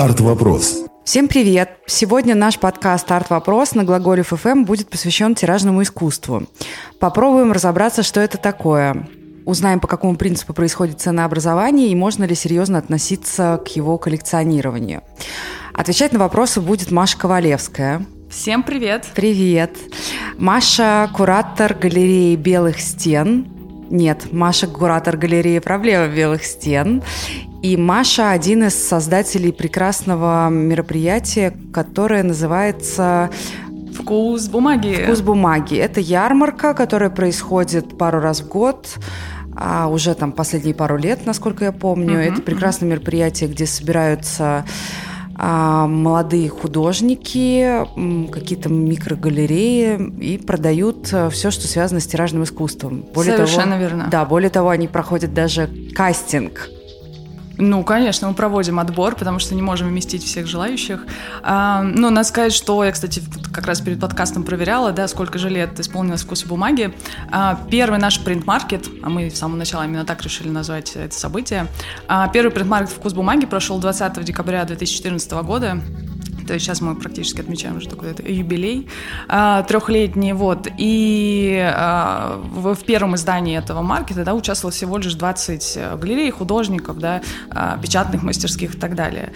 «Арт-вопрос». Всем привет! Сегодня наш подкаст «Арт-вопрос» на Глаголев ФМ будет посвящен тиражному искусству. Попробуем разобраться, что это такое. Узнаем, по какому принципу происходит ценообразование и можно ли серьезно относиться к его коллекционированию. Отвечать на вопросы будет Маша Ковалевская. Всем привет! Привет! Маша – куратор галереи «Белых стен», нет, Маша – куратор галереи «Проблема белых стен». И Маша – один из создателей прекрасного мероприятия, которое называется «Вкус бумаги». «Вкус бумаги». Это ярмарка, которая происходит пару раз в год а уже там последние пару лет, насколько я помню. Uh-huh, Это прекрасное uh-huh. мероприятие, где собираются молодые художники, какие-то микрогалереи и продают э, все, что связано с тиражным искусством. Более Совершенно того, верно. Да, более того, они проходят даже кастинг ну, конечно, мы проводим отбор, потому что не можем вместить всех желающих. А, ну, надо сказать, что я, кстати, как раз перед подкастом проверяла, да, сколько же лет исполнилось вкуса бумаги. А, первый наш принт-маркет, а мы с самого начала именно так решили назвать это событие, а, первый принт-маркет «Вкус бумаги» прошел 20 декабря 2014 года то есть сейчас мы практически отмечаем уже такой юбилей а, трехлетний, вот, и а, в, первом издании этого маркета, да, участвовало всего лишь 20 э, галерей, художников, да, а, печатных мастерских и так далее.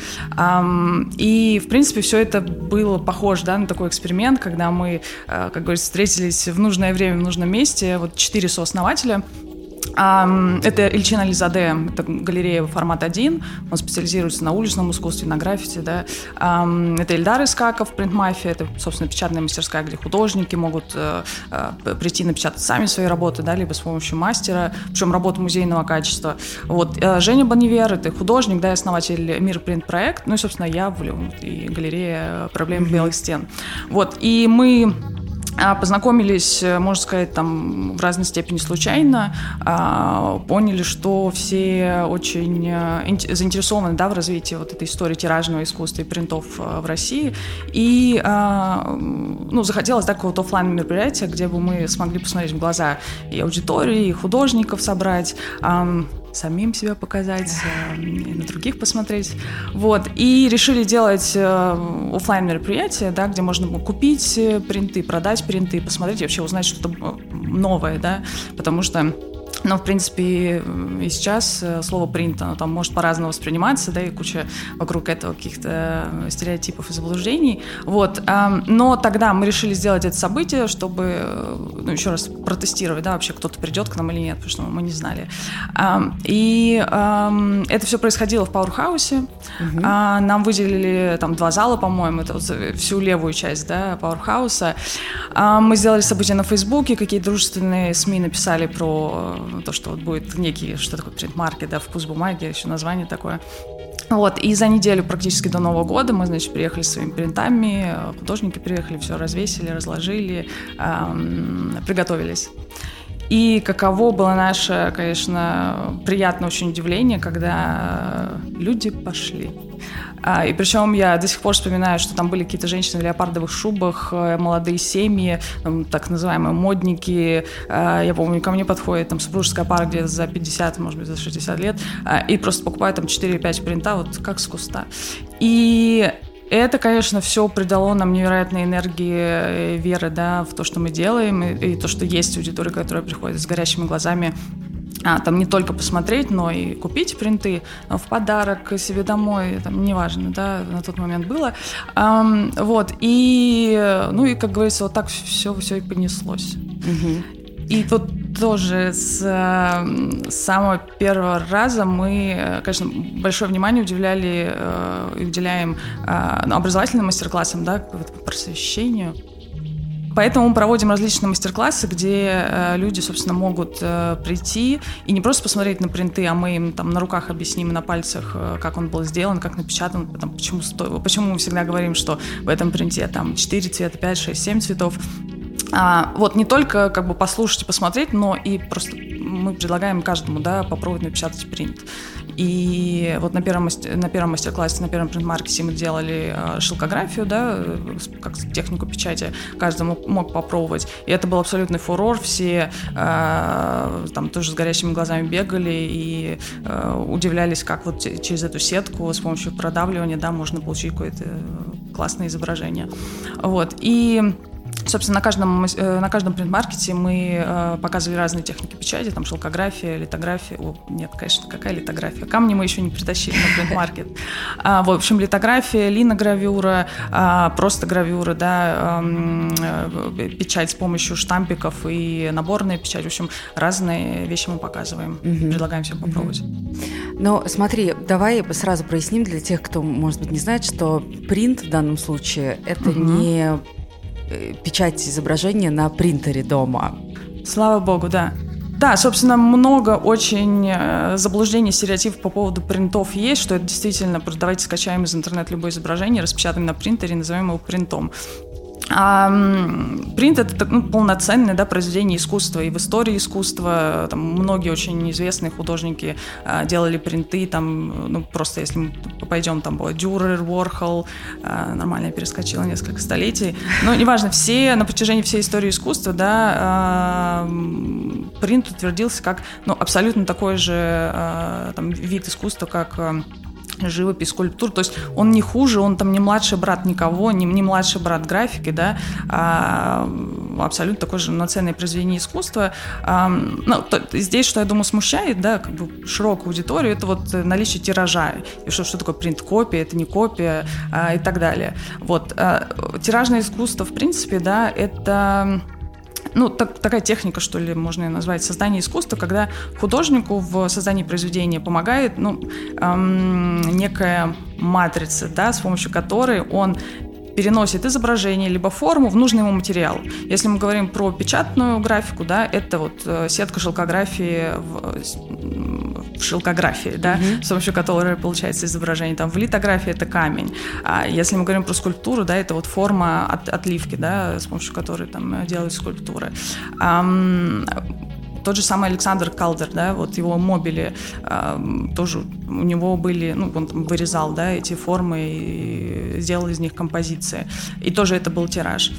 И, в принципе, все это было похоже, да, на такой эксперимент, когда мы, а, как говорится, встретились в нужное время, в нужном месте, вот четыре сооснователя – это Ильчин Ализаде, это галерея формат 1, он специализируется на уличном искусстве, на граффити, да. Это Ильдар Искаков, принт-мафия, это, собственно, печатная мастерская, где художники могут э, э, прийти напечатать сами свои работы, да, либо с помощью мастера, причем работу музейного качества. Вот. Э, Женя Боннивер, это художник, да, основатель Мир Принт Проект, ну и, собственно, я, и галерея проблем белых стен. Вот. И мы познакомились, э, можно сказать, там в разной степени случайно, а, поняли, что все очень э, заинтересованы да, в развитии вот этой истории тиражного искусства и принтов э, в России. И а, ну, захотелось да, какого-то офлайн мероприятия, где бы мы смогли посмотреть в глаза и аудитории, и художников собрать самим себя показать, э, на других посмотреть. Вот. И решили делать э, офлайн мероприятие, да, где можно купить э, принты, продать принты, посмотреть вообще узнать что-то новое, да, потому что но, в принципе, и сейчас э, слово «принт», оно там может по-разному восприниматься, да, и куча вокруг этого каких-то стереотипов и заблуждений. Вот. Но тогда мы решили сделать это событие, чтобы, э, ну, еще раз протестировать, да, вообще кто-то придет к нам или нет, потому что мы не знали. И это все происходило в Пауэрхаусе. Угу. Нам выделили там два зала, по-моему, это вот всю левую часть, да, Пауэрхауса. Мы сделали событие на Фейсбуке, какие дружественные СМИ написали про ну, то, что вот будет некий, что такое принт-маркет, да, вкус бумаги, еще название такое. Вот, и за неделю практически до Нового года мы, значит, приехали с своими принтами, художники приехали, все развесили, разложили, эм, приготовились. И каково было наше, конечно, приятное очень удивление, когда люди пошли. А, и причем я до сих пор вспоминаю, что там были какие-то женщины в леопардовых шубах, э, молодые семьи, так называемые модники. А, я помню, ко мне подходит там супружеская пара где-то за 50, может быть, за 60 лет, а, и просто покупают там 4-5 принта, вот как с куста. И это, конечно, все придало нам невероятной энергии, веры, да, в то, что мы делаем, и, и то, что есть аудитория, которая приходит с горящими глазами а, там не только посмотреть, но и купить принты в подарок себе домой, там, неважно, да, на тот момент было. А, вот, и, ну и, как говорится, вот так все, все и понеслось. Угу. И вот тоже с, с самого первого раза мы, конечно, большое внимание уделяли э, и уделяем э, образовательным мастер-классам, да, просвещению. Поэтому мы проводим различные мастер-классы, где э, люди, собственно, могут э, прийти и не просто посмотреть на принты, а мы им там на руках объясним на пальцах, э, как он был сделан, как напечатан, там, почему, сто... почему мы всегда говорим, что в этом принте там 4 цвета, 5, 6, 7 цветов. А, вот не только как бы послушать и посмотреть, но и просто мы предлагаем каждому да, попробовать напечатать принт. И вот на первом, на первом мастер-классе, на первом принт-маркете мы делали э, шелкографию, да, как технику печати, каждый мог, мог попробовать. И это был абсолютный фурор, все э, там тоже с горящими глазами бегали и э, удивлялись, как вот через эту сетку с помощью продавливания, да, можно получить какое-то классное изображение. Вот. И Собственно, на каждом, э, на каждом принт-маркете мы э, показывали разные техники печати, там шелкография, литография. О, нет, конечно, какая литография? Камни мы еще не притащили на принт-маркет. А, в общем, литография, линогравюра, а, просто гравюра, да, э, печать с помощью штампиков и наборная печать. В общем, разные вещи мы показываем, угу. предлагаем всем попробовать. Но смотри, давай сразу проясним для тех, кто, может быть, не знает, что принт в данном случае это угу. не печать изображения на принтере дома. Слава богу, да. Да, собственно, много очень э, заблуждений, стереотипов по поводу принтов есть, что это действительно, давайте скачаем из интернета любое изображение, распечатаем на принтере назовем его принтом. А, принт это ну, полноценное да, произведение искусства и в истории искусства. Там многие очень известные художники а, делали принты там ну просто если мы пойдем там было Дюрер, Уорхол а, нормально я перескочила несколько столетий. Но неважно все на протяжении всей истории искусства да а, принт утвердился как ну абсолютно такой же а, там вид искусства как живопись, скульптур, то есть он не хуже, он там не младший брат никого, не, не младший брат графики, да, а, абсолютно такое же наценное произведение искусства. А, ну, то, здесь, что я думаю, смущает, да, как бы широкую аудиторию, это вот наличие тиража, и что, что такое принт-копия, это не копия а, и так далее. Вот, а, тиражное искусство, в принципе, да, это ну, так, такая техника, что ли, можно ее назвать, создание искусства, когда художнику в создании произведения помогает, ну, эм, некая матрица, да, с помощью которой он переносит изображение либо форму в нужный ему материал. Если мы говорим про печатную графику, да, это вот э, сетка шелкографии в, в шелкографии, да, mm-hmm. с помощью которой получается изображение. Там в литографии это камень. А если мы говорим про скульптуру, да, это вот форма от, отливки, да, с помощью которой там делают скульптуры. Тот же самый Александр Калдер, да, вот его мобили э, тоже у него были, ну, он там вырезал, да, эти формы и сделал из них композиции. И тоже это был тираж.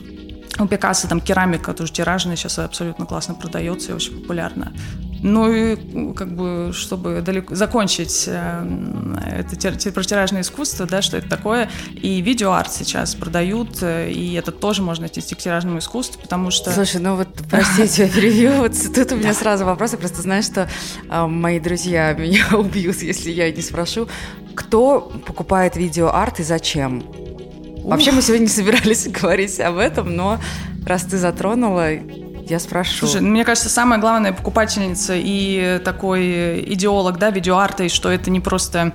У Пикассо там керамика тоже тиражная, сейчас абсолютно классно продается и очень популярна. Ну и как бы, чтобы далеко закончить э, это тиражное искусство, да, что это такое, и видеоарт сейчас продают, э, и это тоже можно отнести к тиражному искусству, потому что... Слушай, ну вот, простите, я перевью, вот тут у меня сразу вопрос, я просто знаю, что э, мои друзья меня убьют, если я не спрошу, кто покупает видеоарт и зачем? Вообще мы сегодня не собирались говорить об этом, но раз ты затронула, я спрошу. Слушай, мне кажется, самая главная покупательница и такой идеолог, да, видеоарта, и что это не просто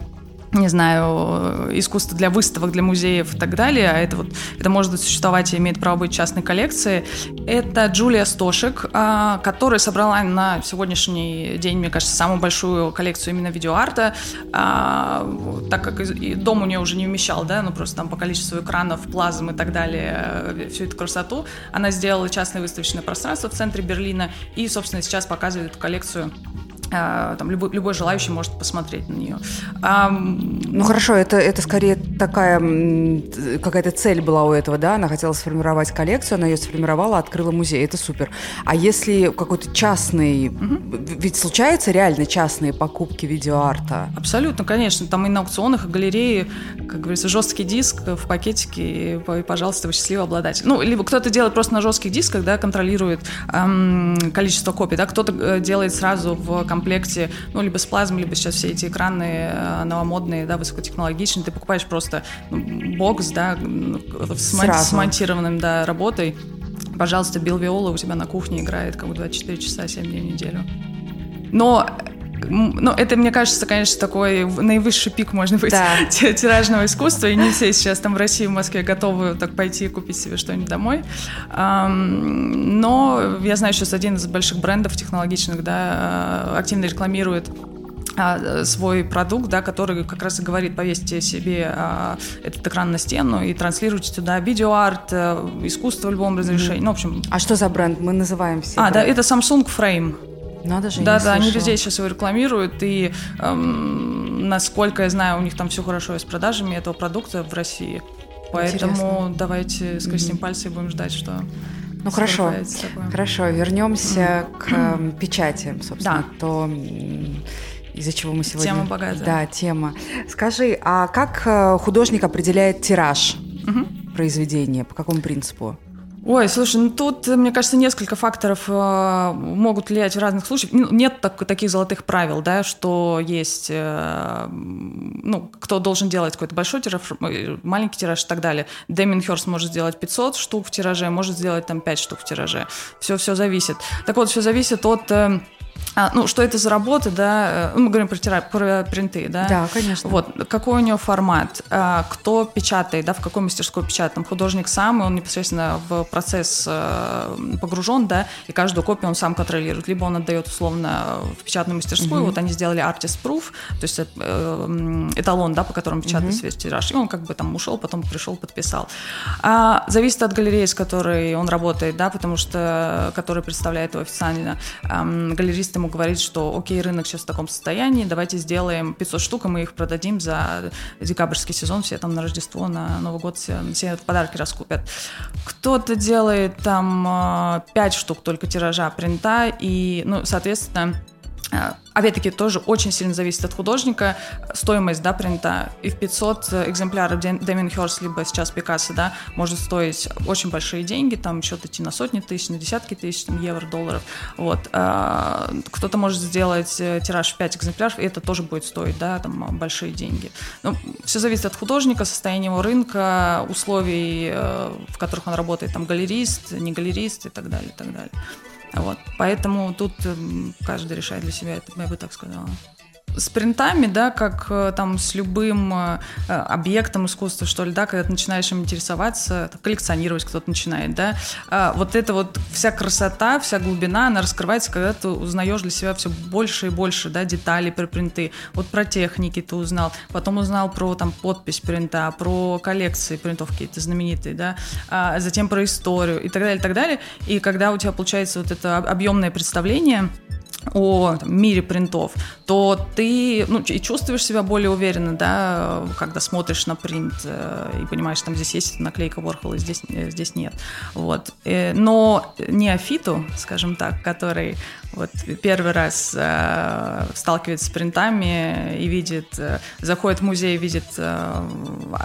не знаю, искусство для выставок, для музеев и так далее, а это вот, это может существовать и имеет право быть частной коллекцией. Это Джулия Стошек, а, которая собрала на сегодняшний день, мне кажется, самую большую коллекцию именно видеоарта, а, так как дом у нее уже не вмещал, да, ну просто там по количеству экранов, плазм и так далее, э, всю эту красоту, она сделала частное выставочное пространство в центре Берлина и, собственно, сейчас показывает эту коллекцию там любой, любой желающий может посмотреть на нее. А, ну хорошо, это, это скорее такая какая-то цель была у этого, да? Она хотела сформировать коллекцию, она ее сформировала, открыла музей, это супер. А если какой-то частный, угу. ведь случаются реально частные покупки видеоарта? Абсолютно, конечно. Там и на аукционах, и галереи, как говорится, жесткий диск в пакетике, и, пожалуйста, вы счастливый обладатель. Ну, либо кто-то делает просто на жестких дисках, да, контролирует эм, количество копий, да, кто-то э, делает сразу в компании комплекте, ну, либо с плазмой, либо сейчас все эти экраны э, новомодные, да, высокотехнологичные, ты покупаешь просто ну, бокс, да, с смонтированным, да, работой. Пожалуйста, Билл Виола у тебя на кухне играет как бы 24 часа, 7 дней в неделю. Но ну, это, мне кажется, конечно, такой наивысший пик, можно быть, да. тиражного искусства, и не все сейчас там в России, в Москве готовы так пойти и купить себе что-нибудь домой. Но я знаю, сейчас один из больших брендов технологичных, да, активно рекламирует а, свой продукт, да, который как раз и говорит, повесьте себе а, этот экран на стену и транслируйте туда видеоарт, а, искусство в любом разрешении. Mm-hmm. Ну, в общем... А что за бренд? Мы называем все. А, бренды. да, это Samsung Frame. Надо же, Да, да, они везде сейчас его рекламируют, и эм, насколько я знаю, у них там все хорошо с продажами этого продукта в России. Поэтому Интересно. давайте скрестим mm-hmm. пальцы и будем ждать, что ну хорошо, хорошо, вернемся к э, печати, собственно, да. то из-за чего мы сегодня... Тема богатая. Да, тема. Скажи, а как э, художник определяет тираж угу. произведения? По какому принципу? Ой, слушай, ну тут, мне кажется, несколько факторов э, могут влиять в разных случаях. Нет так, таких золотых правил, да, что есть, э, ну, кто должен делать какой-то большой тираж, э, маленький тираж и так далее. Дэмин Хёрст может сделать 500 штук в тираже, может сделать там 5 штук в тираже. Все-все зависит. Так вот, все зависит от... Э, а, ну, что это за работа, да, э, мы говорим про, тира, про принты, да? Да, конечно. Вот, какой у него формат, а, кто печатает, да, в какой мастерской печатает, там, художник сам, он непосредственно в процесс а, погружен, да, и каждую копию он сам контролирует, либо он отдает условно в печатную мастерскую, mm-hmm. вот они сделали artist proof, то есть э, эталон, да, по которому печатается mm-hmm. весь тираж, и он как бы там ушел, потом пришел, подписал. А, зависит от галереи, с которой он работает, да, потому что, который представляет его официально, эм, галеристы ему говорит, что окей, рынок сейчас в таком состоянии, давайте сделаем 500 штук, и мы их продадим за декабрьский сезон, все там на Рождество, на Новый год все, все подарки раскупят. Кто-то делает там 5 э, штук только тиража принта, и, ну, соответственно, Опять-таки, тоже очень сильно зависит от художника. Стоимость, да, принта. И в 500 экземпляров Дэмин Хёрст, либо сейчас Пикассо, да, может стоить очень большие деньги, там счет идти на сотни тысяч, на десятки тысяч, там, евро, долларов. Вот. А, кто-то может сделать э, тираж в 5 экземпляров, и это тоже будет стоить, да, там, большие деньги. Ну, все зависит от художника, состояния его рынка, условий, э, в которых он работает, там, галерист, не галерист и так далее, и так далее. Вот. Поэтому тут эм, каждый решает для себя, это я бы так сказала с принтами, да, как э, там с любым э, объектом искусства, что ли, да, когда ты начинаешь им интересоваться, коллекционировать кто-то начинает, да, а вот эта вот вся красота, вся глубина, она раскрывается, когда ты узнаешь для себя все больше и больше, да, деталей про принты. Вот про техники ты узнал, потом узнал про там подпись принта, про коллекции принтов какие-то знаменитые, да, а затем про историю и так далее, и так далее. И когда у тебя получается вот это объемное представление, о там, мире принтов, то ты ну, и чувствуешь себя более уверенно, да, когда смотришь на принт э, и понимаешь, там здесь есть наклейка Ворхола, здесь, э, здесь нет. Вот. Э, но неофиту, скажем так, который вот первый раз э, сталкивается с принтами и видит, э, заходит в музей, видит э,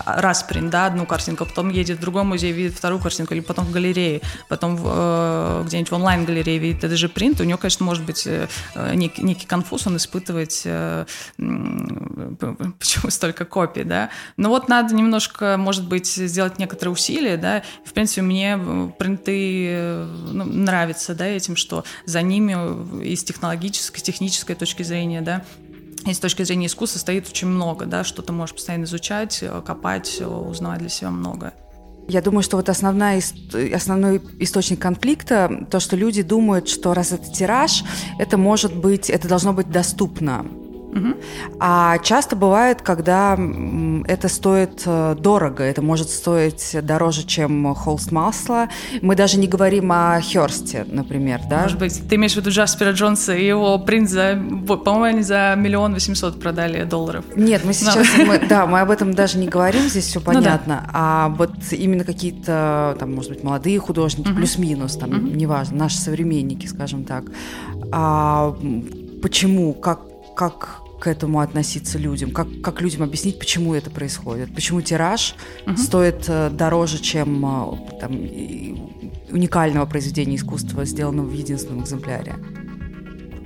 раз принт, да, одну картинку, потом едет в другой музей, видит вторую картинку, или потом в галерее, потом э, где-нибудь в онлайн-галерее видит это же принт, у него, конечно, может быть э, некий, некий конфуз, он испытывает, э, почему столько копий, да. Но вот надо немножко, может быть, сделать некоторые усилия, да. В принципе, мне принты э, ну, нравятся, да, этим, что за ними из технологической, технической точки зрения, да, и с точки зрения искусства стоит очень много, да, что ты можешь постоянно изучать, э, копать, э, узнавать для себя много. Я думаю, что вот основная, основной источник конфликта, то, что люди думают, что раз это тираж, это может быть, это должно быть доступно. А часто бывает, когда это стоит э, дорого, это может стоить дороже, чем холст масла. Мы даже не говорим о Херсте, например, да? Может быть, ты имеешь в виду Джаспера Джонса и его принц за, по-моему, они за миллион восемьсот продали долларов. Нет, мы сейчас, мы, да, мы об этом даже не говорим, здесь все понятно. Ну, да. А вот именно какие-то, там, может быть, молодые художники, угу. плюс-минус, там, угу. неважно, наши современники, скажем так. А почему, как, как к этому относиться людям? Как, как людям объяснить, почему это происходит? Почему тираж угу. стоит э, дороже, чем э, там, уникального произведения искусства, сделанного в единственном экземпляре?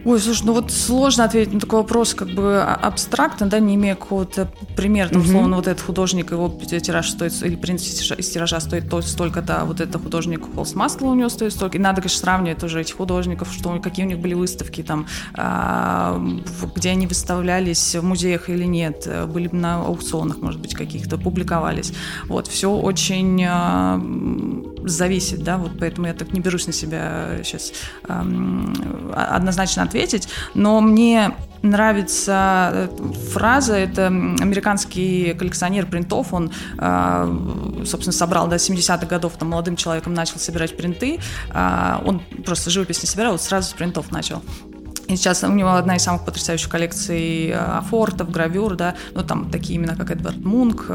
Ой, слушай, ну вот сложно ответить на такой вопрос как бы а, абстрактно, да, не имея какого-то примера, там, условно, вот этот художник, его тираж стоит, или принт из тиража стоит то, столько-то, а вот этот художник холст масла у него стоит столько. И надо, конечно, сравнивать тоже этих художников, что, какие у них были выставки, там, а, где они выставлялись в музеях или нет, были на аукционах, может быть, каких-то, публиковались. Вот, все очень а, зависит, да, вот поэтому я так не берусь на себя сейчас однозначно ответить, но мне нравится э, фраза, это американский коллекционер принтов, он, э, собственно, собрал до да, 70-х годов, там, молодым человеком начал собирать принты, э, он просто живопись не собирал, вот сразу с принтов начал. И сейчас у него одна из самых потрясающих коллекций афортов, гравюр, да, ну там такие имена, как Эдвард Мунк,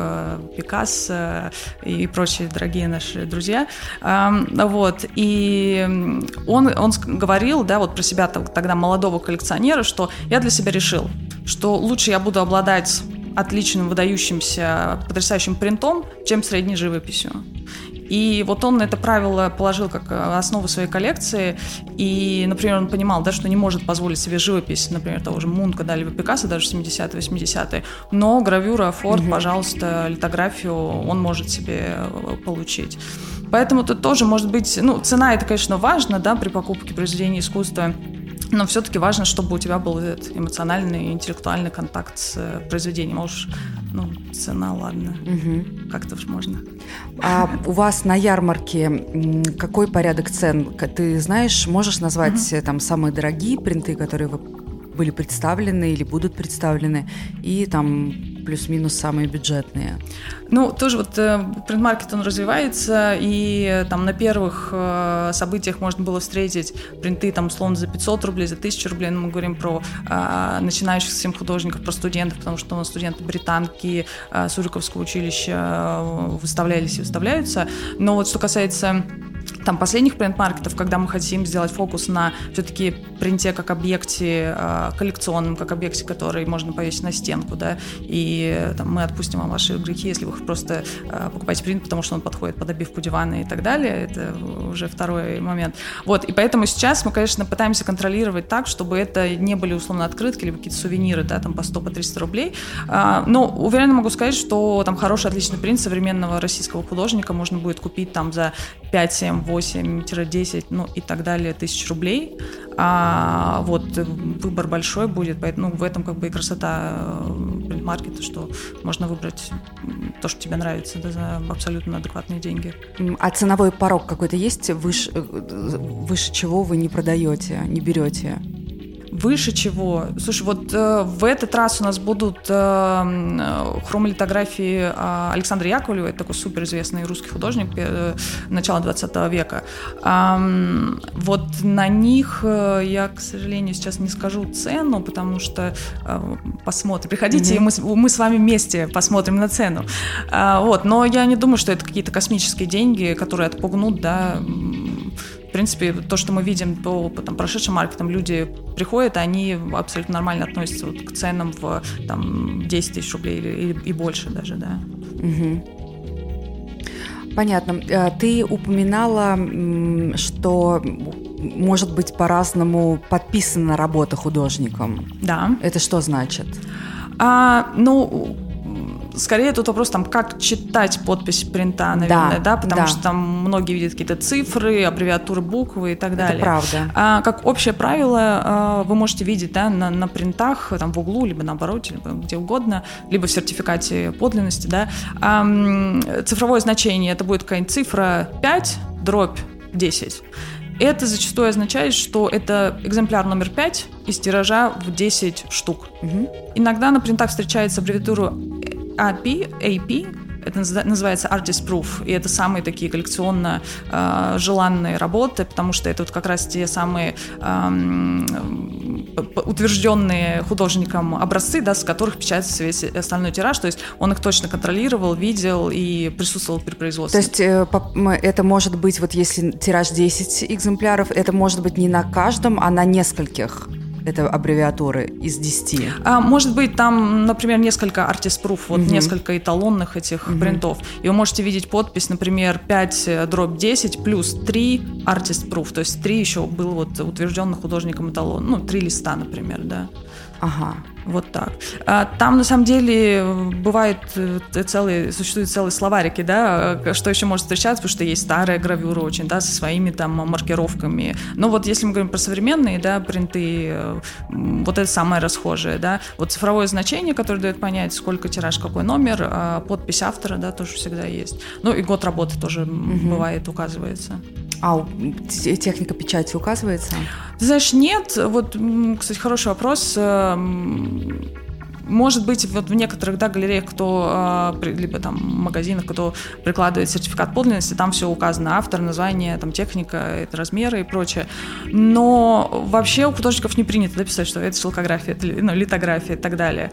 Пикассо и прочие дорогие наши друзья. Вот, и он, он говорил, да, вот про себя тогда молодого коллекционера, что я для себя решил, что лучше я буду обладать отличным, выдающимся, потрясающим принтом, чем средней живописью. И вот он это правило положил как э, основу своей коллекции. И, например, он понимал, да, что не может позволить себе живопись, например, того же Мунка, да, либо Пикассо, даже 70-е, 80-е. Но гравюра, форт, угу. пожалуйста, литографию он может себе э, получить. Поэтому тут тоже может быть, ну, цена это, конечно, важно, да, при покупке произведения искусства. Но все-таки важно, чтобы у тебя был этот эмоциональный, интеллектуальный контакт с э, произведением. Может, ну, цена, ладно, угу. как-то уж можно. А у вас на ярмарке какой порядок цен? Ты знаешь, можешь назвать угу. там самые дорогие принты, которые вы были представлены или будут представлены, и там плюс-минус самые бюджетные? Ну, тоже вот э, принт-маркет, он развивается, и э, там на первых э, событиях можно было встретить принты там условно за 500 рублей, за 1000 рублей, но мы говорим про начинающих совсем художников, про студентов, потому что у нас студенты британки э, Суриковского училища выставлялись и выставляются. Но вот что касается там последних принт-маркетов, когда мы хотим сделать фокус на все-таки принте как объекте э, коллекционном, как объекте, который можно повесить на стенку, да, и там, мы отпустим вам ваши грехи, если вы просто э, покупаете принт, потому что он подходит под обивку дивана и так далее, это уже второй момент. Вот, и поэтому сейчас мы, конечно, пытаемся контролировать так, чтобы это не были условно открытки, либо какие-то сувениры, да, там по 100, по 300 рублей, а, но уверенно могу сказать, что там хороший, отличный принт современного российского художника можно будет купить там за 5, 7, 8-10, ну и так далее тысяч рублей. А вот выбор большой будет, поэтому ну, в этом как бы и красота маркета, что можно выбрать то, что тебе нравится, да, за абсолютно адекватные деньги. А ценовой порог какой-то есть, выше, э, выше чего вы не продаете, не берете? Выше чего? Слушай, вот э, в этот раз у нас будут э, хромолитографии э, Александра Яковлева, это такой суперизвестный русский художник э, начала 20 века. Э, вот на них э, я, к сожалению, сейчас не скажу цену, потому что э, посмотрим. Приходите, mm-hmm. и мы, мы с вами вместе посмотрим на цену. Э, вот, но я не думаю, что это какие-то космические деньги, которые отпугнут, да, принципе, то, что мы видим по, по там, прошедшим маркетам, люди приходят, они абсолютно нормально относятся вот к ценам в там, 10 тысяч рублей или, или и больше даже, да. Угу. Понятно. Э, ты упоминала, что может быть по-разному подписана работа художником. Да. Это что значит? А, ну, скорее тут вопрос там, как читать подпись принта, наверное, да, да потому да. что там многие видят какие-то цифры, аббревиатуры, буквы и так далее. Это правда. А, как общее правило, а, вы можете видеть да, на, на принтах там в углу, либо наоборот, либо где угодно, либо в сертификате подлинности, да, а, цифровое значение, это будет какая-нибудь цифра 5, дробь 10. Это зачастую означает, что это экземпляр номер 5 из тиража в 10 штук. Угу. Иногда на принтах встречается аббревиатура AP, AP это называется Artist Proof, и это самые такие коллекционно э, желанные работы, потому что это вот как раз те самые э, утвержденные художником образцы, да, с которых печатается весь остальной тираж, то есть он их точно контролировал, видел и присутствовал при производстве. То есть э, это может быть, вот если тираж 10 экземпляров, это может быть не на каждом, а на нескольких? Это аббревиатуры из 10? А, может быть, там, например, несколько artist proof, вот угу. несколько эталонных этих угу. принтов. И вы можете видеть подпись, например, 5 э, дробь 10 плюс 3 artist proof. То есть 3 еще был вот утвержденный художником эталон. Ну, 3 листа, например, да. Ага. Вот так. А, там, на самом деле, бывает э, целые, существуют целые словарики, да, что еще может встречаться, потому что есть старая гравюра очень, да, со своими там маркировками. Но вот если мы говорим про современные, да, принты, э, вот это самое расхожее, да. Вот цифровое значение, которое дает понять, сколько тираж, какой номер, а подпись автора, да, тоже всегда есть. Ну и год работы тоже угу. бывает, указывается. А техника печати указывается? Знаешь, нет. Вот, кстати, хороший вопрос. Эм, может быть, вот в некоторых да, галереях, кто, э, либо там магазинах, кто прикладывает сертификат подлинности, там все указано, автор, название, там техника, это размеры и прочее. Но вообще у художников не принято написать, что это шелкография, это ну, литография и так далее.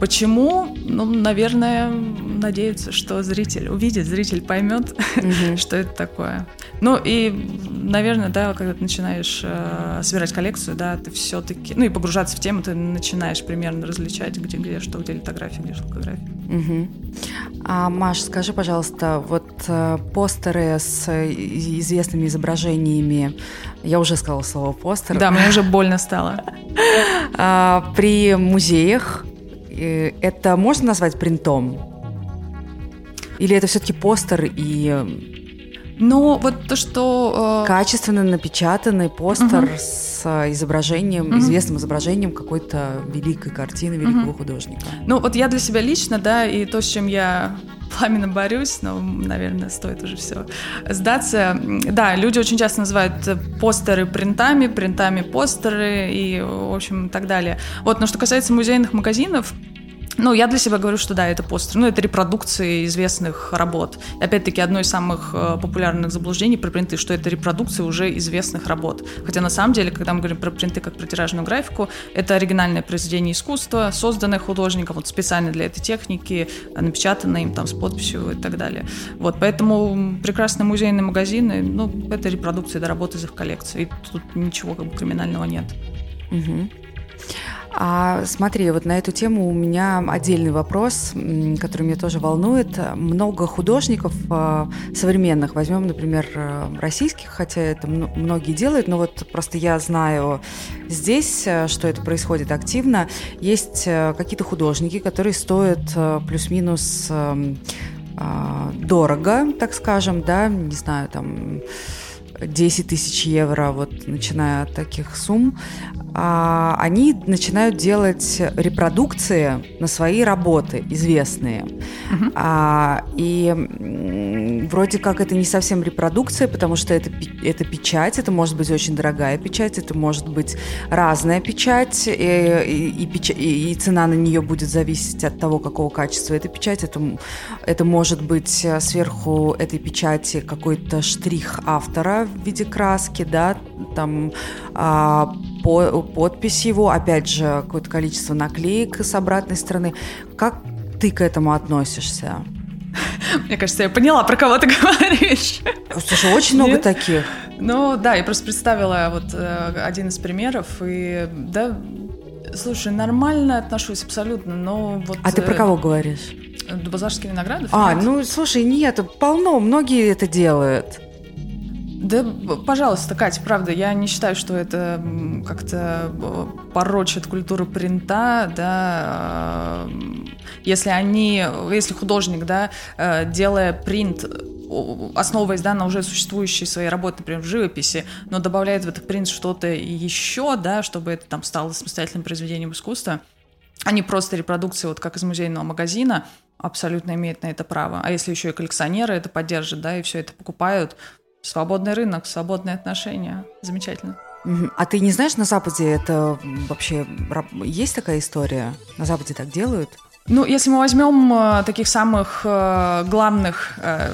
Почему? Ну, наверное, надеются, что зритель увидит, зритель поймет, угу. что это такое. Ну и, наверное, да, когда ты начинаешь э, собирать коллекцию, да, ты все-таки, ну и погружаться в тему, ты начинаешь примерно различать, где где что, где литография, где шелкография. Угу. А, Маш, скажи, пожалуйста, вот э, постеры с известными изображениями, я уже сказала слово постер. Да, мне уже больно стало. А, при музеях это можно назвать принтом? Или это все-таки постер и... Ну, вот то, что... Э... Качественно напечатанный постер угу. с изображением, угу. известным изображением какой-то великой картины великого угу. художника. Ну, вот я для себя лично, да, и то, с чем я пламенно борюсь, но, наверное, стоит уже все сдаться. Да, люди очень часто называют постеры принтами, принтами постеры и, в общем, так далее. Вот, но что касается музейных магазинов, ну, я для себя говорю, что да, это постер. Ну, это репродукции известных работ. И опять-таки, одно из самых э, популярных заблуждений про принты, что это репродукции уже известных работ. Хотя на самом деле, когда мы говорим про принты как про тиражную графику, это оригинальное произведение искусства, созданное художником вот специально для этой техники, напечатанное им там с подписью и так далее. Вот, поэтому прекрасные музейные магазины, ну, это репродукции до работы из их коллекции. И тут ничего как бы криминального нет. Угу. А смотри, вот на эту тему у меня отдельный вопрос, который меня тоже волнует. Много художников а, современных, возьмем, например, э, российских, хотя это многие делают, но вот просто я знаю здесь, э, что это происходит активно. Есть э, какие-то художники, которые стоят плюс-минус эм, дорого, так скажем, да, не знаю, там 10 тысяч евро, вот начиная от таких сумм, а, они начинают делать репродукции на свои работы известные. Uh-huh. А, и вроде как это не совсем репродукция, потому что это, это печать, это может быть очень дорогая печать, это может быть разная печать, и, и, и, и цена на нее будет зависеть от того, какого качества эта печать. Это, это может быть э, сверху этой печати какой-то штрих автора в виде краски, да, там а, по, подпись его, опять же, какое-то количество наклеек с обратной стороны. Как ты к этому относишься? Мне кажется, я поняла, про кого ты говоришь. Слушай, очень много таких. Ну да, я просто представила вот э, один из примеров, и да, слушай, нормально отношусь абсолютно, но вот... А ты про э, кого говоришь? Базарский виноградов? А, нет? ну слушай, нет, полно, многие это делают. Да, пожалуйста, Катя, правда, я не считаю, что это как-то порочит культуру принта, да, э, если они, если художник, да, э, делая принт, основываясь, да, на уже существующей своей работе, например, в живописи, но добавляет в этот принт что-то еще, да, чтобы это там стало самостоятельным произведением искусства, а не просто репродукция, вот как из музейного магазина, абсолютно имеет на это право. А если еще и коллекционеры это поддержат, да, и все это покупают, Свободный рынок, свободные отношения. Замечательно. А ты не знаешь, на Западе это вообще есть такая история? На Западе так делают? Ну, если мы возьмем э, таких самых э, главных э,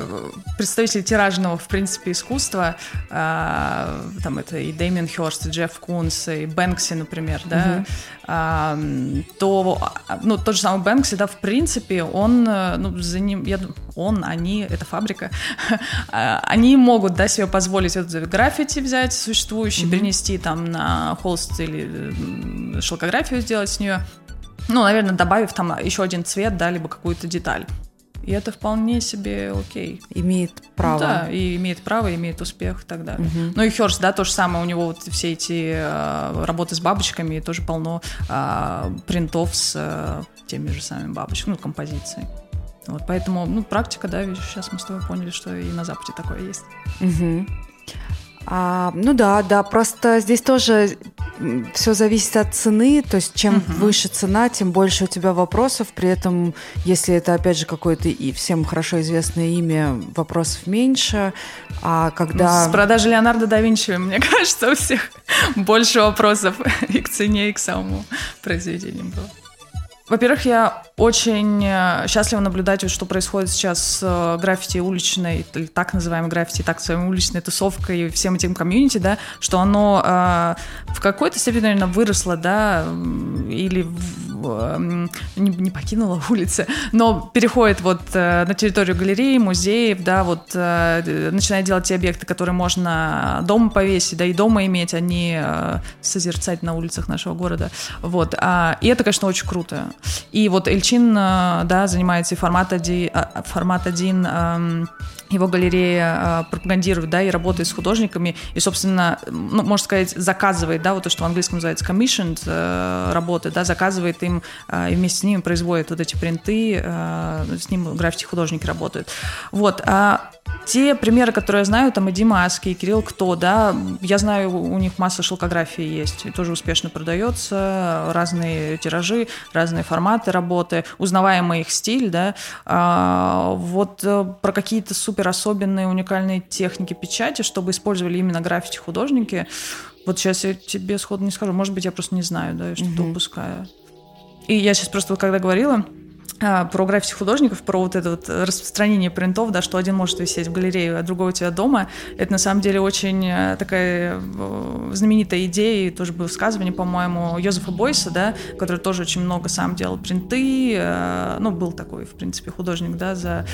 представителей тиражного, в принципе, искусства, э, там это и Дэмиан Хёрст, и Джефф Кунс, и Бэнкси, например, да, э, то, ну, тот же самый Бэнкси, да, в принципе, он, э, ну, за ним, я, он, они, это фабрика, они могут, да, себе позволить этот граффити взять существующий, mm-hmm. перенести там на холст или шелкографию сделать с нее, ну, наверное, добавив там еще один цвет, да, либо какую-то деталь. И это вполне себе окей. Имеет право. Да, и имеет право, имеет успех и так далее. Угу. Ну и Херст, да, то же самое. У него вот все эти э, работы с бабочками, и тоже полно э, принтов с э, теми же самыми бабочками, ну, композицией. Вот, поэтому, ну, практика, да, сейчас мы с тобой поняли, что и на Западе такое есть. Угу. А, ну да, да, просто здесь тоже все зависит от цены, то есть чем угу. выше цена, тем больше у тебя вопросов. При этом, если это опять же какое-то и всем хорошо известное имя, вопросов меньше. А когда ну, с продажи Леонардо да Винчи, мне кажется, у всех больше вопросов и к цене, и к самому произведению было. Во-первых, я очень э, счастлива наблюдать, что происходит сейчас с э, граффити уличной, или так называемой граффити, так называемой уличной тусовкой и всем этим комьюнити, да, что оно э, в какой-то степени, наверное, выросло, да, или в, не, не покинуло улицы, но переходит вот э, на территорию галереи, музеев, да, вот э, начинает делать те объекты, которые можно дома повесить, да, и дома иметь, а не э, созерцать на улицах нашего города, вот, а, и это, конечно, очень круто. И вот Эльчин, э, да, занимается и формат 1, а, формат 1 эм, его галерея э, пропагандирует, да, и работает с художниками, и, собственно, ну, можно сказать, заказывает, да, вот то, что в английском называется commissioned э, работы, да, заказывает им, и вместе с ними производит вот эти принты, с ним граффити-художники работают. Вот, а те примеры, которые я знаю, там и Дима Аски, и Кирилл Кто, да, я знаю, у них масса шелкографии есть, и тоже успешно продается, разные тиражи, разные форматы работы, узнаваемый их стиль, да, а, вот э, про какие-то супер особенные, уникальные техники печати, чтобы использовали именно граффити-художники, вот сейчас я тебе сходу не скажу, может быть, я просто не знаю, да, я что-то угу. упускаю. И я сейчас просто, когда говорила, про граффити художников, про вот это вот распространение принтов, да, что один может висеть в галерее, а другой у тебя дома, это на самом деле очень э, такая э, знаменитая идея, и тоже было высказывание, по-моему, Йозефа Бойса, да, который тоже очень много сам делал принты, э, ну, был такой, в принципе, художник, да, за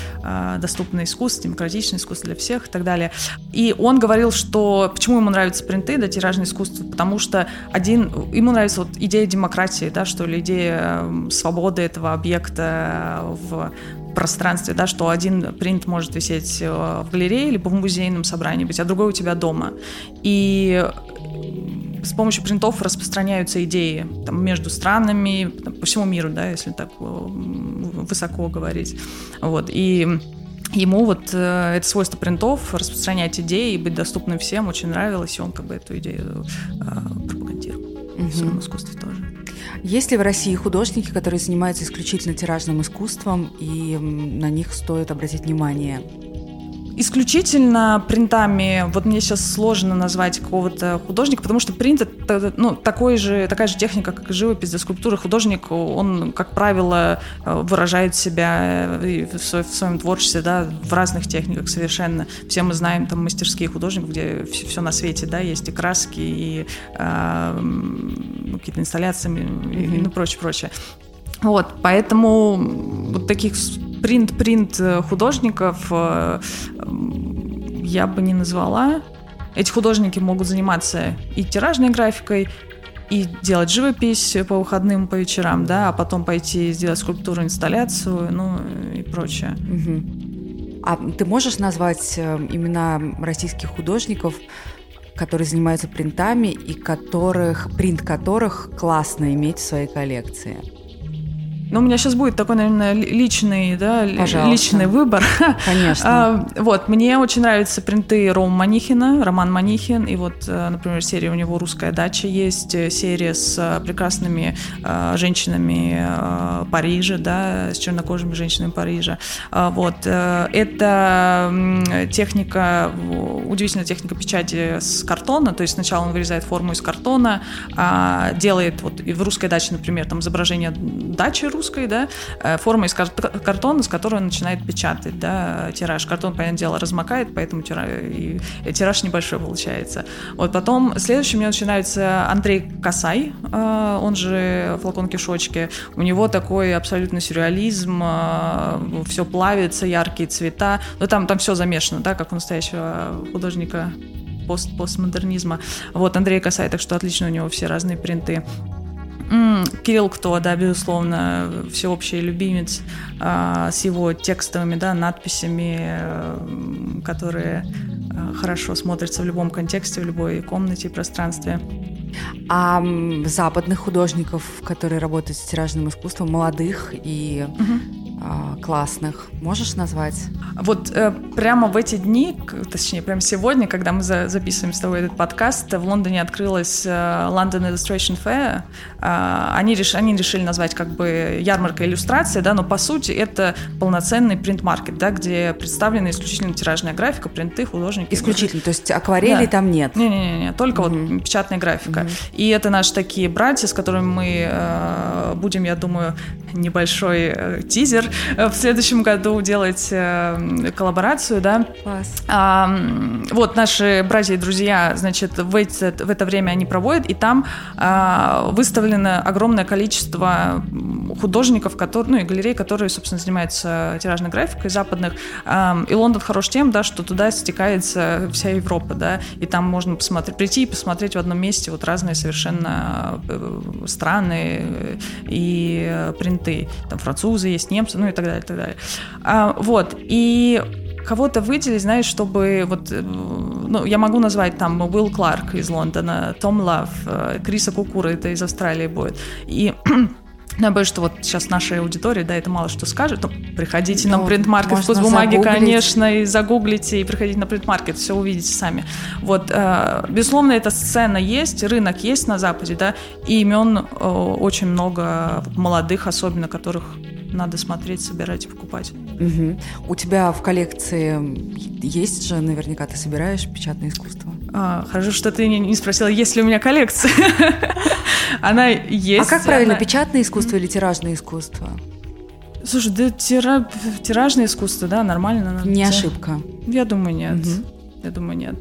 доступное искусство, демократичное искусство для всех и так далее. И он говорил, что почему ему нравятся принты, да, тиражное искусство, потому что один, ему нравится вот идея демократии, да, что ли, идея свободы этого объекта, в пространстве, да, что один принт может висеть э, в галерее либо в музейном собрании быть, а другой у тебя дома. И с помощью принтов распространяются идеи там, между странами, там, по всему миру, да, если так э, высоко говорить. Вот. И ему вот э, это свойство принтов распространять идеи и быть доступным всем очень нравилось, и он как бы эту идею э, пропагандировал угу. в своем искусстве тоже. Есть ли в России художники, которые занимаются исключительно тиражным искусством, и на них стоит обратить внимание? Исключительно принтами, вот мне сейчас сложно назвать какого-то художника, потому что принт это ну, такой же, такая же техника, как и живопись, да, скульптура. Художник, он, как правило, выражает себя в своем творчестве, да, в разных техниках совершенно. Все мы знаем там мастерские художников, где все, все на свете, да, есть и краски, и э, какие-то инсталляции, mm-hmm. и, ну, прочее, прочее. Вот, поэтому вот таких принт-принт э, художников э, я бы не назвала. Эти художники могут заниматься и тиражной графикой, и делать живопись по выходным, по вечерам, да, а потом пойти сделать скульптуру, инсталляцию, ну и прочее. Угу. А ты можешь назвать э, имена российских художников, которые занимаются принтами и которых, принт которых классно иметь в своей коллекции? Ну, у меня сейчас будет такой, наверное, личный, да, Пожалуйста. личный выбор. Конечно. а, вот, мне очень нравятся принты Рома Манихина, Роман Манихин, и вот, э, например, серия у него «Русская дача» есть, э, серия с э, прекрасными э, женщинами э, Парижа, да, с чернокожими женщинами Парижа. А, вот, это техника, удивительная техника печати с картона, то есть сначала он вырезает форму из картона, э, делает, вот, и в «Русской даче», например, там изображение дачи русской, да, э, форма из картона, с которой он начинает печатать, да, тираж. Картон, понятное дело, размокает, поэтому тираж, и тираж небольшой получается. Вот потом следующий мне начинается Андрей Касай, э, он же флакон кишочки. У него такой абсолютно сюрреализм, э, все плавится, яркие цвета. Ну, там, там все замешано, да, как у настоящего художника пост постмодернизма. Вот, Андрей Касай, так что отлично у него все разные принты. Кирилл Кто, да, безусловно, всеобщий любимец а, с его текстовыми, да, надписями, э, которые э, хорошо смотрятся в любом контексте, в любой комнате и пространстве. А западных художников, которые работают с тиражным искусством, молодых и угу классных. Можешь назвать? Вот э, прямо в эти дни, точнее, прямо сегодня, когда мы за, записываем с тобой этот подкаст, в Лондоне открылась э, London Illustration Fair. Э, они, реш, они решили назвать как бы ярмарка иллюстрации, да, но по сути это полноценный принт-маркет, да, где представлена исключительно тиражная графика, принты, художники. Исключительно, то есть акварели да. там нет? Не-не-не, только mm-hmm. вот печатная графика. Mm-hmm. И это наши такие братья, с которыми мы э, будем, я думаю, небольшой э, тизер в следующем году делать э, коллаборацию, да. Класс. А, вот наши братья и друзья, значит, в, эти, в это время они проводят, и там а, выставлено огромное количество художников, которые, ну и галерей, которые, собственно, занимаются тиражной графикой западных. И Лондон хорош тем, да, что туда стекается вся Европа, да, и там можно посмотреть, прийти и посмотреть в одном месте вот разные совершенно э, страны и принты. Там французы есть, немцы, ну и так далее, и так далее. А, вот, и кого-то выделить, знаешь, чтобы вот, э, ну, я могу назвать там Уилл Кларк из Лондона, Том Лав, э, Криса Кукура, это из Австралии будет. И я боюсь, что вот сейчас нашей аудитории, да, это мало что скажет. Но приходите ну, на принт-маркет вкус бумаги, конечно, и загуглите, и приходите на принт-маркет, все увидите сами. Вот, э, безусловно, эта сцена есть, рынок есть на Западе, да, и имен э, очень много молодых, особенно которых надо смотреть, собирать и покупать. Угу. У тебя в коллекции есть же, наверняка, ты собираешь печатное искусство? А, хорошо, что ты не спросила, есть ли у меня коллекция. Она есть. А как правильно, печатное искусство или тиражное искусство? Слушай, да тира... тиражное искусство, да, нормально. Не ошибка. Я думаю, нет. Я думаю, нет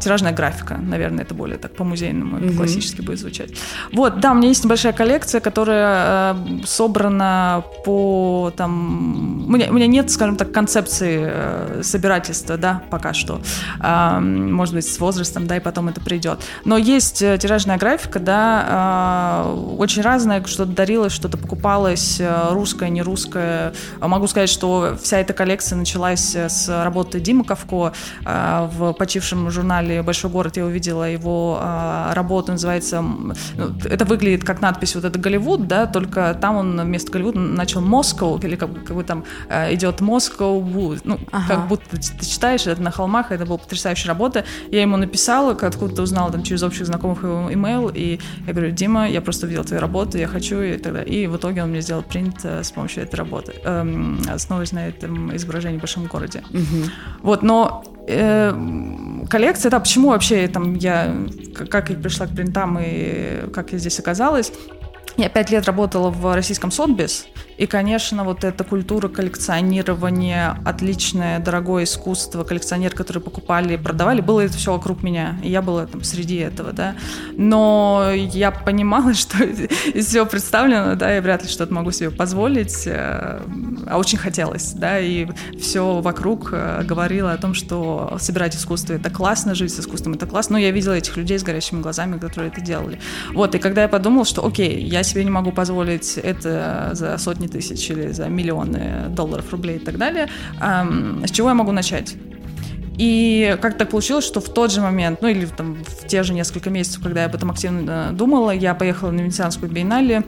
тиражная графика, наверное, это более так по-музейному, mm-hmm. классически будет звучать. Вот, да, у меня есть небольшая коллекция, которая э, собрана по там... У меня, у меня нет, скажем так, концепции э, собирательства, да, пока что. Э, может быть, с возрастом, да, и потом это придет. Но есть э, тиражная графика, да, э, очень разная, что-то дарилось, что-то покупалось, э, русское, не русское. Могу сказать, что вся эта коллекция началась с работы Димы Ковко э, в почившем журнале журнале «Большой город» я увидела его а, работу, называется... Ну, это выглядит как надпись вот это «Голливуд», да, только там он вместо «Голливуда» начал «Москва», или как, как бы там а, идет «Москва Ну, ага. как будто ты, ты читаешь это на холмах, это была потрясающая работа. Я ему написала, откуда-то узнала там через общих знакомых его имейл, и я говорю, Дима, я просто увидела твою работу, я хочу, и далее. И в итоге он мне сделал принт э, с помощью этой работы, эм, основываясь на этом изображении в большом городе. Угу. Вот, но э, коллекция, да, почему вообще там я, как я пришла к принтам и как я здесь оказалась. Я пять лет работала в российском Сотбис, и, конечно, вот эта культура коллекционирования, отличное, дорогое искусство, коллекционер, которые покупали и продавали, было это все вокруг меня. И я была там среди этого, да. Но я понимала, что из всего представлено, да, я вряд ли что-то могу себе позволить, э, а очень хотелось, да, и все вокруг э, говорило о том, что собирать искусство — это классно, жить с искусством — это классно. Но я видела этих людей с горящими глазами, которые это делали. Вот, и когда я подумала, что, окей, я себе не могу позволить это за сотни тысяч или за миллионы долларов, рублей и так далее, с чего я могу начать? И как так получилось, что в тот же момент, ну или там в те же несколько месяцев, когда я об этом активно думала, я поехала на Венецианскую биеннале,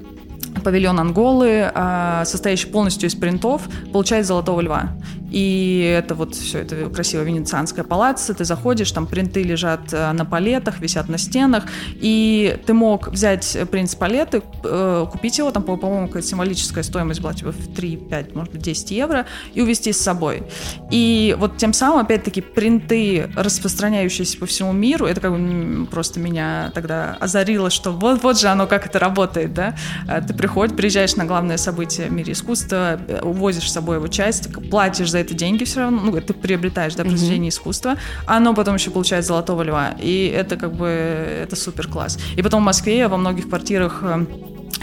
павильон Анголы, а, состоящий полностью из принтов, получает «Золотого льва». И это вот все, это красивая венецианская палаца, ты заходишь, там принты лежат э, на палетах, висят на стенах, и ты мог взять принт с палеты, э, купить его, там, по-моему, какая-то символическая стоимость была, типа, в 3, 5, может быть, 10 евро, и увезти с собой. И вот тем самым, опять-таки, принты, распространяющиеся по всему миру, это как бы просто меня тогда озарило, что вот, вот же оно, как это работает, да, э, ты приходишь, приезжаешь на главное событие в мире искусства, увозишь с собой его часть, платишь за это деньги все равно, ну, ты приобретаешь, да, произведение mm-hmm. искусства, а оно потом еще получает золотого льва, и это как бы, это супер класс. И потом в Москве я во многих квартирах э,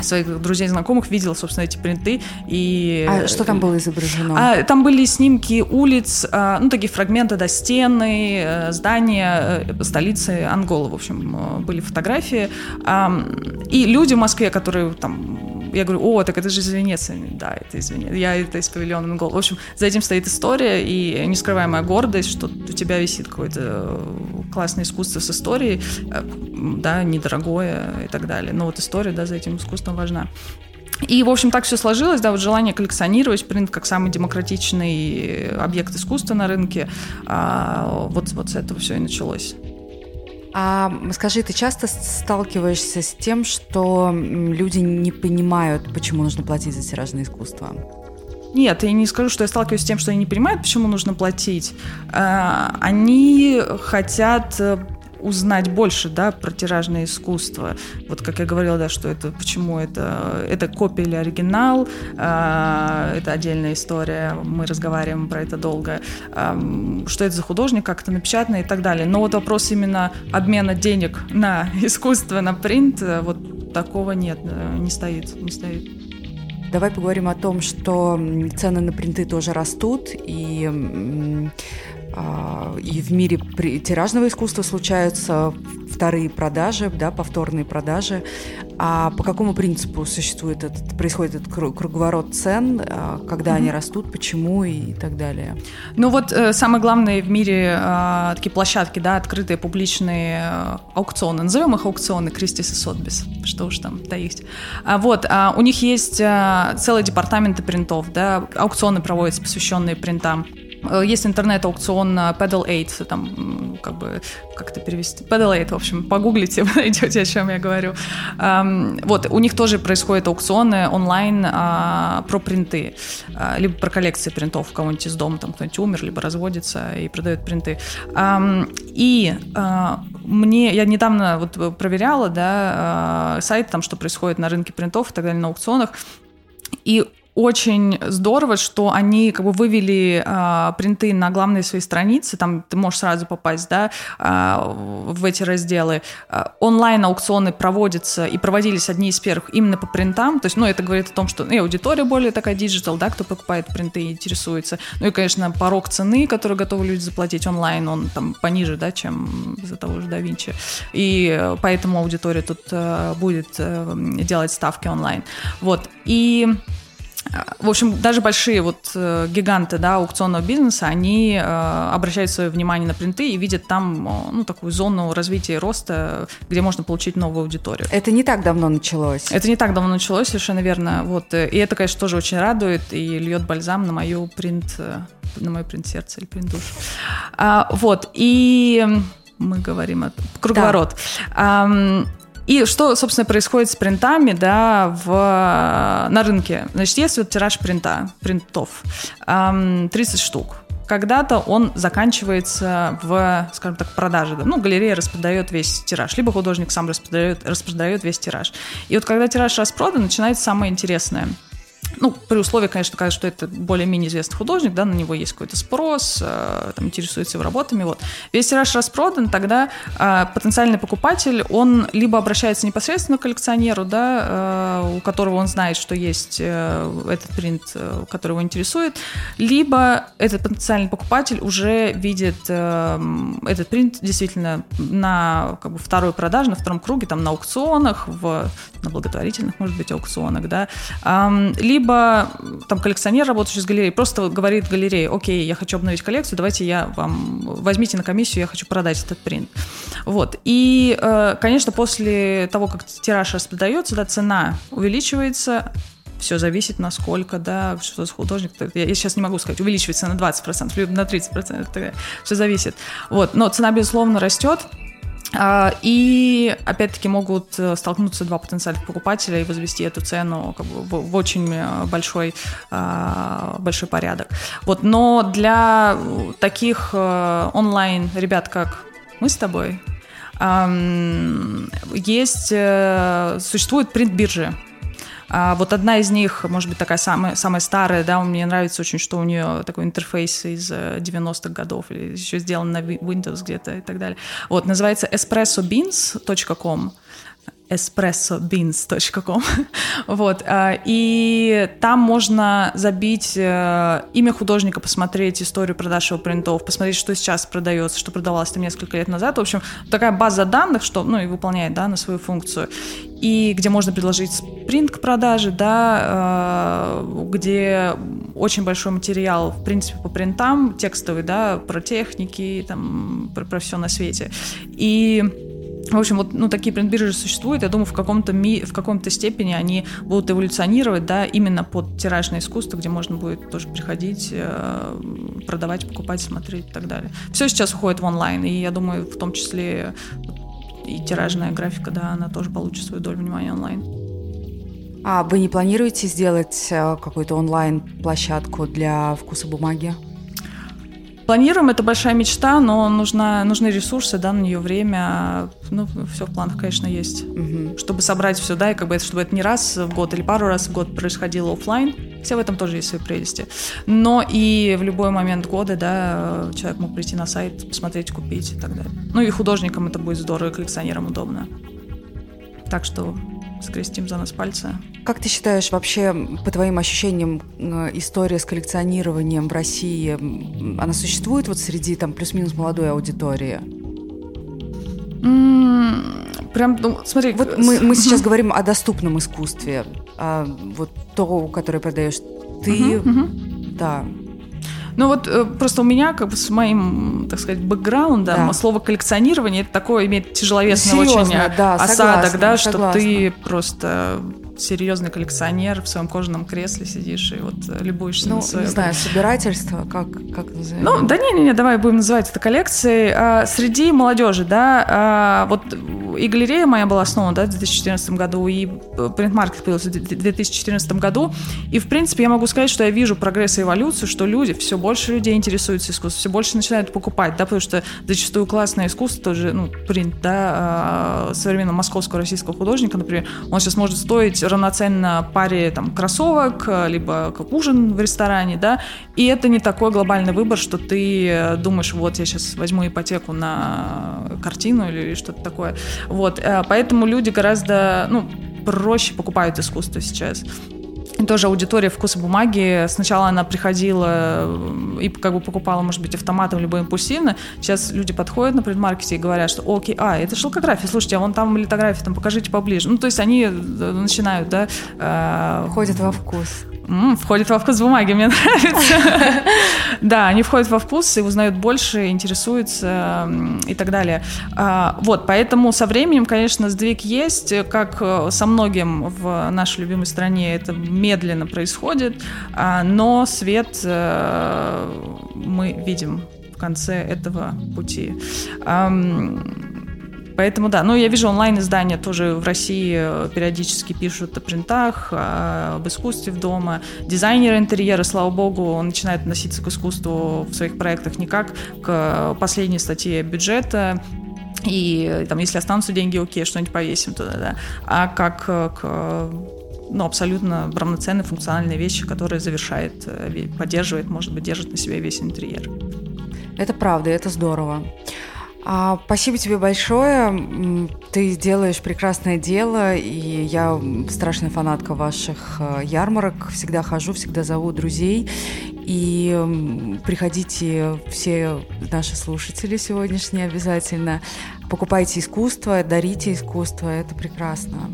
своих друзей, знакомых видела, собственно, эти принты. И... А что там было изображено? А, там были снимки улиц, а, ну, такие фрагменты, да, стены, э, здания э, столицы Анголы, в общем, были фотографии. А, и люди в Москве, которые там я говорю, о, так это же из Венеции. Да, это из Венеции. Я это из павильона Монгол. В общем, за этим стоит история и нескрываемая гордость, что у тебя висит какое-то э, классное искусство с историей, э, да, недорогое и так далее. Но вот история, да, за этим искусством важна. и, в общем, так все сложилось, да, вот желание коллекционировать принт как самый демократичный объект искусства на рынке, а, вот, вот с этого все и началось. А скажи, ты часто сталкиваешься с тем, что люди не понимают, почему нужно платить за тиражное искусство? Нет, я не скажу, что я сталкиваюсь с тем, что они не понимают, почему нужно платить. А, они хотят э, узнать больше, да, про тиражное искусство. Вот как я говорила, да, что это, почему это, это копия или оригинал, э, это отдельная история, мы разговариваем про это долго, э, что это за художник, как это напечатано и так далее. Но вот вопрос именно обмена денег на искусство, на принт, э, вот такого нет, э, не стоит, не стоит. Давай поговорим о том, что цены на принты тоже растут, и и в мире тиражного искусства случаются вторые продажи, да, повторные продажи. А по какому принципу существует этот, происходит этот круговорот цен, а, когда mm-hmm. они растут, почему и так далее? Ну вот э, самые главные в мире э, такие площадки, да, открытые публичные э, аукционы, назовем их аукционы Кристис и Сотбис, что уж там таить. А, вот, а, у них есть а, целые департаменты принтов, да, аукционы проводятся, посвященные принтам. Э, есть интернет-аукцион Pedal 8, там, как бы, как это перевести? Pedal 8, в общем, погуглите, вы найдете, о чем я говорю. Вот, у них тоже происходят аукционы онлайн а, про принты, а, либо про коллекции принтов кого-нибудь из дома, там кто-нибудь умер, либо разводится и продает принты. И а, мне, я недавно вот проверяла, да, сайт, там, что происходит на рынке принтов и так далее, на аукционах, и очень здорово, что они как бы вывели э, принты на главные свои страницы, там ты можешь сразу попасть, да, э, в эти разделы. Э, онлайн-аукционы проводятся и проводились одни из первых именно по принтам, то есть, ну, это говорит о том, что ну, и аудитория более такая digital, да, кто покупает принты и интересуется. Ну и, конечно, порог цены, который готовы люди заплатить онлайн, он там пониже, да, чем за того же Винчи. И поэтому аудитория тут э, будет э, делать ставки онлайн. Вот. И в общем, даже большие вот э, гиганты да, аукционного бизнеса, они э, обращают свое внимание на принты и видят там э, ну, такую зону развития и роста, где можно получить новую аудиторию. Это не так давно началось. Это не так давно началось, совершенно верно. Вот. И это, конечно, тоже очень радует и льет бальзам на мою принт, на мой принт сердца или принт душ. А, вот. И мы говорим о круговорот. Да. И что, собственно, происходит с принтами да, в, на рынке? Значит, есть вот тираж принта, принтов, 30 штук. Когда-то он заканчивается в, скажем так, продаже. Ну, галерея распродает весь тираж, либо художник сам распродает, распродает весь тираж. И вот когда тираж распродан, начинается самое интересное – ну, при условии, конечно, что это более-менее известный художник, да, на него есть какой-то спрос, э, там, интересуется его работами, вот. Весь тираж распродан, тогда э, потенциальный покупатель, он либо обращается непосредственно к коллекционеру, да, э, у которого он знает, что есть э, этот принт, э, который его интересует, либо этот потенциальный покупатель уже видит э, этот принт действительно на как бы, второй продаже, на втором круге, там, на аукционах, в, на благотворительных, может быть, аукционах, да, либо либо там коллекционер, работающий с галереей, просто говорит галерее, окей, я хочу обновить коллекцию, давайте я вам, возьмите на комиссию, я хочу продать этот принт. Вот. И, э, конечно, после того, как тираж распродается, да, цена увеличивается, все зависит насколько, да, что за художник. Я, я сейчас не могу сказать, увеличивается на 20%, либо на 30%, все зависит. Вот. Но цена, безусловно, растет. А, и опять-таки могут э, столкнуться два потенциальных покупателя и возвести эту цену как бы в очень э, большой, а, большой порядок. Вот. Но для таких э, онлайн ребят, как мы с тобой, есть, существует принт-биржи. А вот одна из них, может быть, такая самая, самая старая, да, мне нравится очень, что у нее такой интерфейс из 90-х э, годов, или еще сделан на Windows где-то и так далее. Вот, называется espressobeans.com espressobeans.com. вот. А, и там можно забить э, имя художника, посмотреть историю продаж его принтов, посмотреть, что сейчас продается, что продавалось там несколько лет назад. В общем, такая база данных, что, ну, и выполняет, да, на свою функцию. И где можно предложить принт к продаже, да, э, где очень большой материал, в принципе, по принтам, текстовый, да, про техники, там, про, про все на свете. И В общем, вот ну, такие принт-биржи существуют. Я думаю, в каком-то, ми... в каком-то степени они будут эволюционировать, да, именно под тиражное искусство, где можно будет тоже приходить, э, продавать, покупать, смотреть и так далее. Все сейчас уходит в онлайн, и я думаю, в том числе и тиражная графика, да, она тоже получит свою долю внимания онлайн. А вы не планируете сделать э, какую-то онлайн-площадку для вкуса бумаги? Планируем, это большая мечта, но нужна, нужны ресурсы, да, на нее время. Ну, все в планах, конечно, есть. Угу. Чтобы собрать все, да, и как бы это, чтобы это не раз в год или пару раз в год происходило офлайн. Хотя в этом тоже есть свои прелести. Но и в любой момент года, да, человек мог прийти на сайт, посмотреть, купить и так далее. Ну и художникам это будет здорово, и коллекционерам удобно. Так что скрестим за нас пальцы. Как ты считаешь, вообще, по твоим ощущениям, э, история с коллекционированием в России, она существует вот среди там плюс-минус молодой аудитории? прям, ну, смотри. Вот мы, мы сейчас говорим о доступном искусстве, а вот то, которое продаешь ты, да, ну вот э, просто у меня как бы с моим, так сказать, бэкграундом да. слово коллекционирование это такое имеет тяжеловесный Серьезно, очень да, осадок, согласна, да, согласна. что ты просто серьезный коллекционер в своем кожаном кресле сидишь и вот любуешься ну, на свое... не знаю, собирательство, как, как назовем? Ну, да не-не-не, давай будем называть это коллекцией. А, среди молодежи, да, а, вот и галерея моя была основана, да, в 2014 году, и принт-маркет появился в 2014 году, и, в принципе, я могу сказать, что я вижу прогресс и эволюцию, что люди, все больше людей интересуются искусством, все больше начинают покупать, да, потому что зачастую классное искусство, тоже, ну, принт, да, а, современного московского российского художника, например, он сейчас может стоить равноценно паре там кроссовок, либо как ужин в ресторане, да, и это не такой глобальный выбор, что ты думаешь, вот я сейчас возьму ипотеку на картину или что-то такое. Вот, э, поэтому люди гораздо, ну, проще покупают искусство сейчас. И тоже аудитория вкуса бумаги. Сначала она приходила э, и как бы покупала, может быть, автоматом либо импульсивно. Сейчас люди подходят на предмаркете и говорят, что окей, а, это шелкография, слушайте, а вон там литография, там покажите поближе. Ну, то есть они э, начинают, да... Э... Во вкус. М-м, входит во вкус бумаги, мне нравится. Да, они входят во вкус и узнают больше, интересуются и так далее. А, вот, поэтому со временем, конечно, сдвиг есть, как э, со многим в нашей любимой стране это медленно происходит, а, но свет э, мы видим в конце этого пути. Поэтому да, ну я вижу онлайн-издания тоже в России э, периодически пишут о принтах, об искусстве в дома. Дизайнеры интерьера, слава богу, начинают относиться к искусству в своих проектах не как к последней статье бюджета, и там, если останутся деньги, окей, что-нибудь повесим туда, да, а как к ну, абсолютно равноценные функциональные вещи, которые завершает, э, поддерживает, может быть, держит на себе весь интерьер. Это правда, это здорово. А, спасибо тебе большое. Ты делаешь прекрасное дело, и я страшная фанатка ваших э, ярмарок. Всегда хожу, всегда зову друзей. И приходите все наши слушатели сегодняшние обязательно. Покупайте искусство, дарите искусство. Это прекрасно.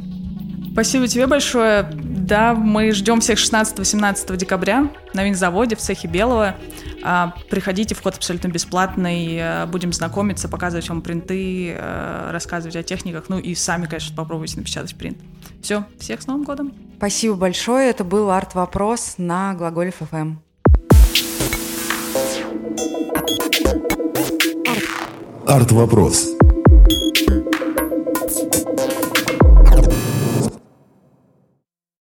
Спасибо тебе большое. Да, мы ждем всех 16-18 декабря на винзаводе в цехе Белого. А, приходите, вход абсолютно бесплатный. А, будем знакомиться, показывать вам принты, а, рассказывать о техниках. Ну и сами, конечно, попробуйте напечатать принт. Все, всех с Новым годом. Спасибо большое. Это был арт-вопрос на Глаголев ФМ. Арт-вопрос.